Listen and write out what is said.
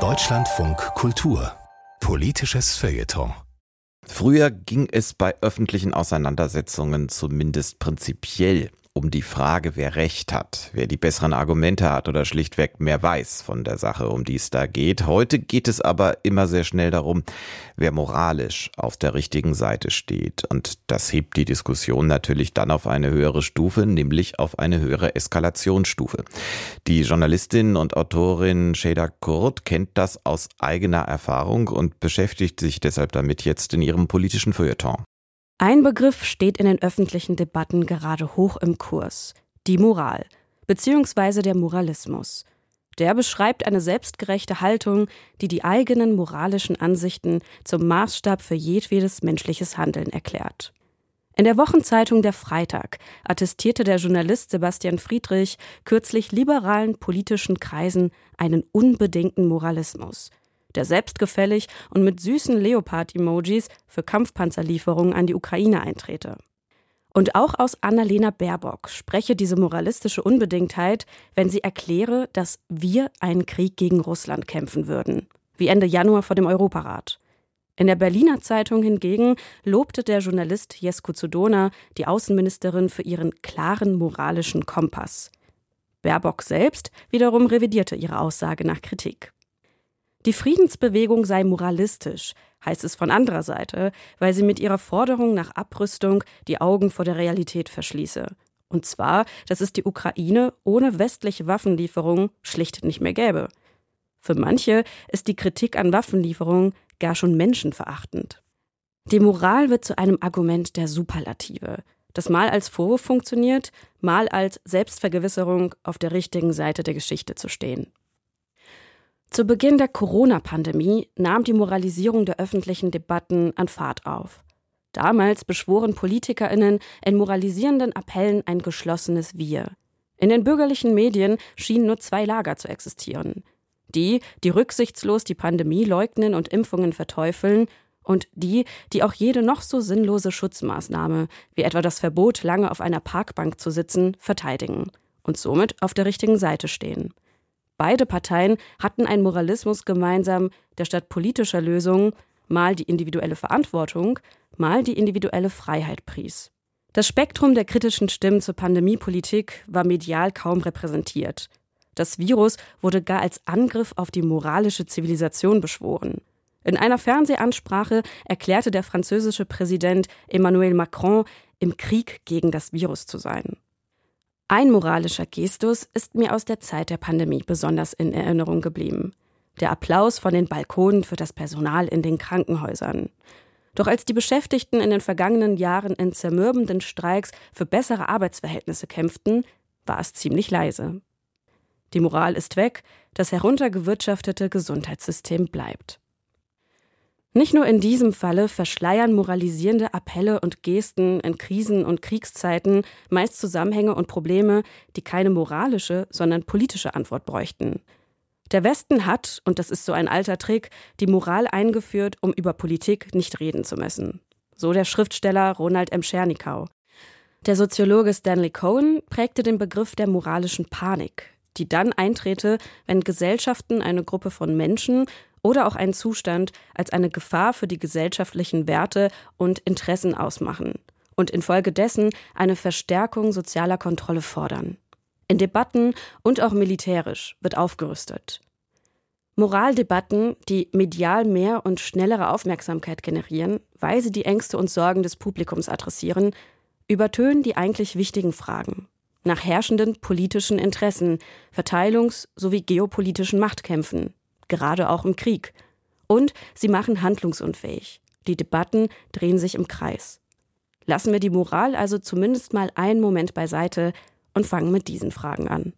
Deutschlandfunk Kultur. Politisches Feuilleton. Früher ging es bei öffentlichen Auseinandersetzungen zumindest prinzipiell um die Frage, wer Recht hat, wer die besseren Argumente hat oder schlichtweg mehr weiß von der Sache, um die es da geht. Heute geht es aber immer sehr schnell darum, wer moralisch auf der richtigen Seite steht. Und das hebt die Diskussion natürlich dann auf eine höhere Stufe, nämlich auf eine höhere Eskalationsstufe. Die Journalistin und Autorin Sheda Kurt kennt das aus eigener Erfahrung und beschäftigt sich deshalb damit jetzt in ihrem politischen Feuilleton. Ein Begriff steht in den öffentlichen Debatten gerade hoch im Kurs, die Moral, beziehungsweise der Moralismus. Der beschreibt eine selbstgerechte Haltung, die die eigenen moralischen Ansichten zum Maßstab für jedwedes menschliches Handeln erklärt. In der Wochenzeitung Der Freitag attestierte der Journalist Sebastian Friedrich kürzlich liberalen politischen Kreisen einen unbedingten Moralismus – der selbstgefällig und mit süßen Leopard-Emojis für Kampfpanzerlieferungen an die Ukraine eintrete. Und auch aus Annalena Baerbock spreche diese moralistische Unbedingtheit, wenn sie erkläre, dass wir einen Krieg gegen Russland kämpfen würden, wie Ende Januar vor dem Europarat. In der Berliner Zeitung hingegen lobte der Journalist Jesko Zudona die Außenministerin für ihren klaren moralischen Kompass. Baerbock selbst wiederum revidierte ihre Aussage nach Kritik. Die Friedensbewegung sei moralistisch, heißt es von anderer Seite, weil sie mit ihrer Forderung nach Abrüstung die Augen vor der Realität verschließe. Und zwar, dass es die Ukraine ohne westliche Waffenlieferungen schlicht nicht mehr gäbe. Für manche ist die Kritik an Waffenlieferungen gar schon menschenverachtend. Die Moral wird zu einem Argument der Superlative, das mal als Vorwurf funktioniert, mal als Selbstvergewisserung, auf der richtigen Seite der Geschichte zu stehen. Zu Beginn der Corona-Pandemie nahm die Moralisierung der öffentlichen Debatten an Fahrt auf. Damals beschworen PolitikerInnen in moralisierenden Appellen ein geschlossenes Wir. In den bürgerlichen Medien schienen nur zwei Lager zu existieren. Die, die rücksichtslos die Pandemie leugnen und Impfungen verteufeln, und die, die auch jede noch so sinnlose Schutzmaßnahme, wie etwa das Verbot, lange auf einer Parkbank zu sitzen, verteidigen und somit auf der richtigen Seite stehen. Beide Parteien hatten einen Moralismus gemeinsam, der statt politischer Lösungen mal die individuelle Verantwortung, mal die individuelle Freiheit pries. Das Spektrum der kritischen Stimmen zur Pandemiepolitik war medial kaum repräsentiert. Das Virus wurde gar als Angriff auf die moralische Zivilisation beschworen. In einer Fernsehansprache erklärte der französische Präsident Emmanuel Macron, im Krieg gegen das Virus zu sein. Ein moralischer Gestus ist mir aus der Zeit der Pandemie besonders in Erinnerung geblieben. Der Applaus von den Balkonen für das Personal in den Krankenhäusern. Doch als die Beschäftigten in den vergangenen Jahren in zermürbenden Streiks für bessere Arbeitsverhältnisse kämpften, war es ziemlich leise. Die Moral ist weg, das heruntergewirtschaftete Gesundheitssystem bleibt. Nicht nur in diesem Falle verschleiern moralisierende Appelle und Gesten in Krisen- und Kriegszeiten meist Zusammenhänge und Probleme, die keine moralische, sondern politische Antwort bräuchten. Der Westen hat, und das ist so ein alter Trick, die Moral eingeführt, um über Politik nicht reden zu müssen. So der Schriftsteller Ronald M. Schernikau. Der Soziologe Stanley Cohen prägte den Begriff der moralischen Panik, die dann eintrete, wenn Gesellschaften eine Gruppe von Menschen oder auch einen Zustand als eine Gefahr für die gesellschaftlichen Werte und Interessen ausmachen und infolgedessen eine Verstärkung sozialer Kontrolle fordern. In Debatten und auch militärisch wird aufgerüstet. Moraldebatten, die medial mehr und schnellere Aufmerksamkeit generieren, weil sie die Ängste und Sorgen des Publikums adressieren, übertönen die eigentlich wichtigen Fragen nach herrschenden politischen Interessen, Verteilungs- sowie geopolitischen Machtkämpfen, gerade auch im Krieg. Und sie machen handlungsunfähig. Die Debatten drehen sich im Kreis. Lassen wir die Moral also zumindest mal einen Moment beiseite und fangen mit diesen Fragen an.